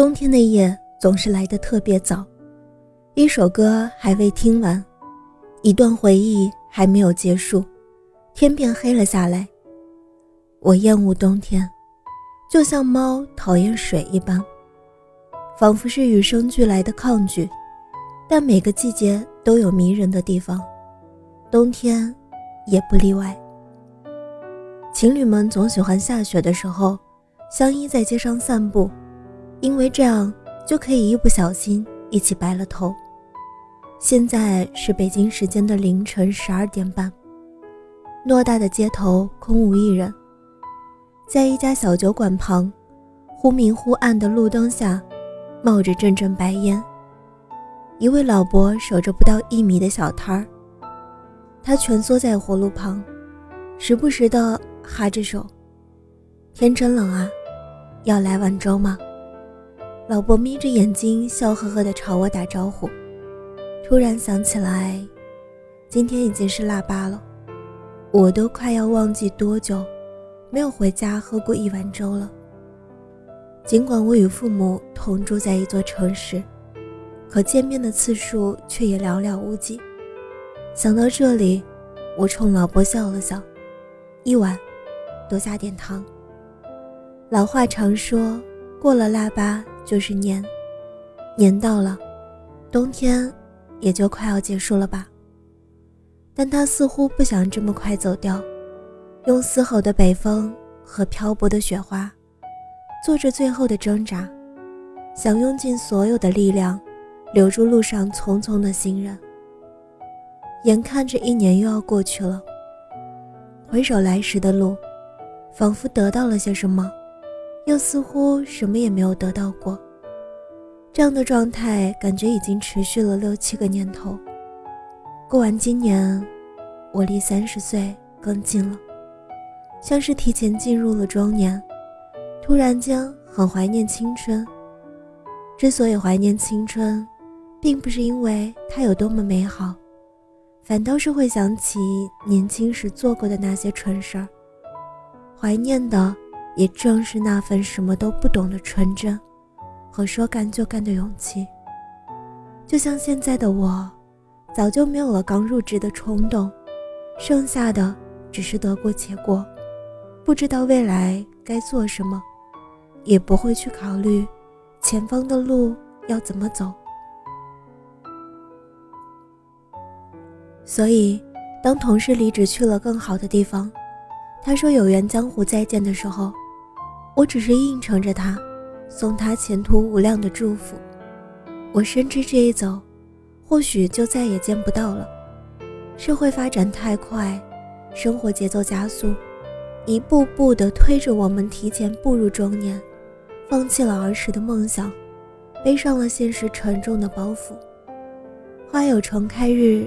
冬天的夜总是来得特别早，一首歌还未听完，一段回忆还没有结束，天便黑了下来。我厌恶冬天，就像猫讨厌水一般，仿佛是与生俱来的抗拒。但每个季节都有迷人的地方，冬天也不例外。情侣们总喜欢下雪的时候，相依在街上散步。因为这样就可以一不小心一起白了头。现在是北京时间的凌晨十二点半，偌大的街头空无一人。在一家小酒馆旁，忽明忽暗的路灯下，冒着阵阵白烟。一位老伯守着不到一米的小摊儿，他蜷缩在火炉旁，时不时的哈着手。天真冷啊，要来碗粥吗？老伯眯着眼睛，笑呵呵地朝我打招呼。突然想起来，今天已经是腊八了，我都快要忘记多久没有回家喝过一碗粥了。尽管我与父母同住在一座城市，可见面的次数却也寥寥无几。想到这里，我冲老伯笑了笑：“一碗，多加点糖。”老话常说，过了腊八。就是年，年到了，冬天也就快要结束了吧。但他似乎不想这么快走掉，用嘶吼的北风和漂泊的雪花，做着最后的挣扎，想用尽所有的力量，留住路上匆匆的行人。眼看着一年又要过去了，回首来时的路，仿佛得到了些什么。又似乎什么也没有得到过，这样的状态感觉已经持续了六七个年头。过完今年，我离三十岁更近了，像是提前进入了中年，突然间很怀念青春。之所以怀念青春，并不是因为它有多么美好，反倒是会想起年轻时做过的那些蠢事儿，怀念的。也正是那份什么都不懂的纯真，和说干就干的勇气。就像现在的我，早就没有了刚入职的冲动，剩下的只是得过且过，不知道未来该做什么，也不会去考虑前方的路要怎么走。所以，当同事离职去了更好的地方，他说“有缘江湖再见”的时候。我只是应承着他，送他前途无量的祝福。我深知这一走，或许就再也见不到了。社会发展太快，生活节奏加速，一步步地推着我们提前步入中年，放弃了儿时的梦想，背上了现实沉重的包袱。花有重开日，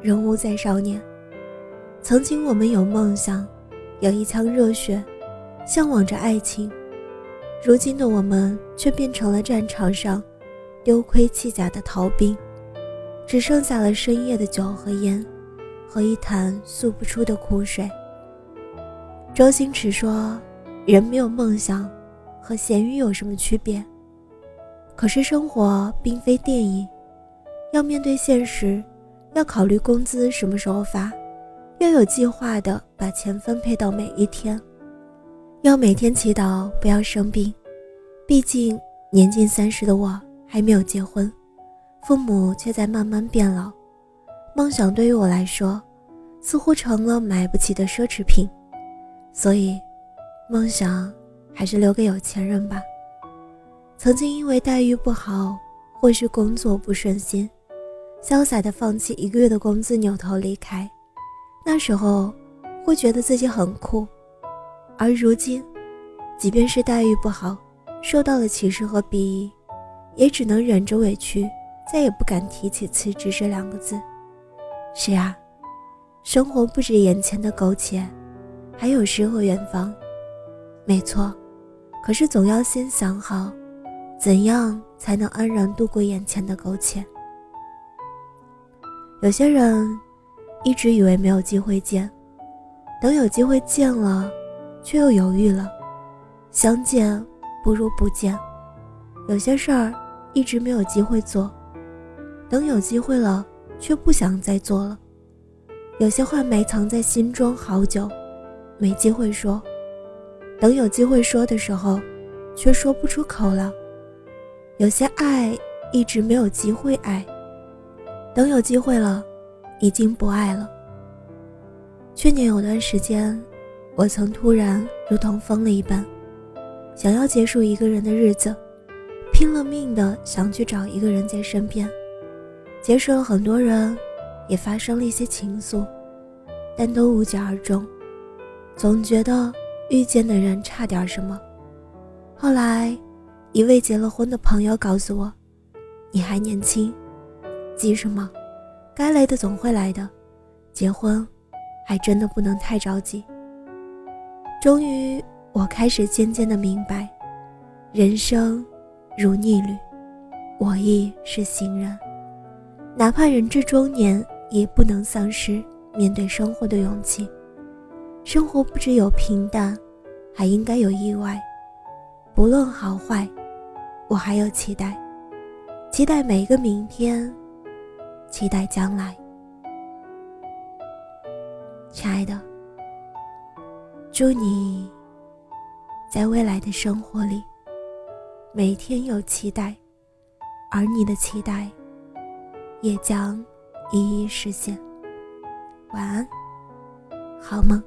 人无再少年。曾经我们有梦想，有一腔热血。向往着爱情，如今的我们却变成了战场上丢盔弃甲的逃兵，只剩下了深夜的酒和烟，和一潭诉不出的苦水。周星驰说：“人没有梦想，和咸鱼有什么区别？”可是生活并非电影，要面对现实，要考虑工资什么时候发，要有计划的把钱分配到每一天。要每天祈祷不要生病，毕竟年近三十的我还没有结婚，父母却在慢慢变老。梦想对于我来说，似乎成了买不起的奢侈品，所以，梦想还是留给有钱人吧。曾经因为待遇不好，或是工作不顺心，潇洒的放弃一个月的工资，扭头离开。那时候，会觉得自己很酷。而如今，即便是待遇不好，受到了歧视和鄙夷，也只能忍着委屈，再也不敢提起辞职这两个字。是啊，生活不止眼前的苟且，还有诗和远方。没错，可是总要先想好，怎样才能安然度过眼前的苟且。有些人一直以为没有机会见。等有机会见了，却又犹豫了。相见不如不见。有些事儿一直没有机会做，等有机会了，却不想再做了。有些话埋藏在心中好久，没机会说。等有机会说的时候，却说不出口了。有些爱一直没有机会爱，等有机会了，已经不爱了。去年有段时间，我曾突然如同疯了一般，想要结束一个人的日子，拼了命的想去找一个人在身边，结识了很多人，也发生了一些情愫，但都无疾而终。总觉得遇见的人差点什么。后来，一位结了婚的朋友告诉我：“你还年轻，急什么？该来的总会来的，结婚。”还真的不能太着急。终于，我开始渐渐的明白，人生如逆旅，我亦是行人。哪怕人至中年，也不能丧失面对生活的勇气。生活不只有平淡，还应该有意外。不论好坏，我还有期待，期待每一个明天，期待将来。亲爱的，祝你在未来的生活里每天有期待，而你的期待也将一一实现。晚安，好梦。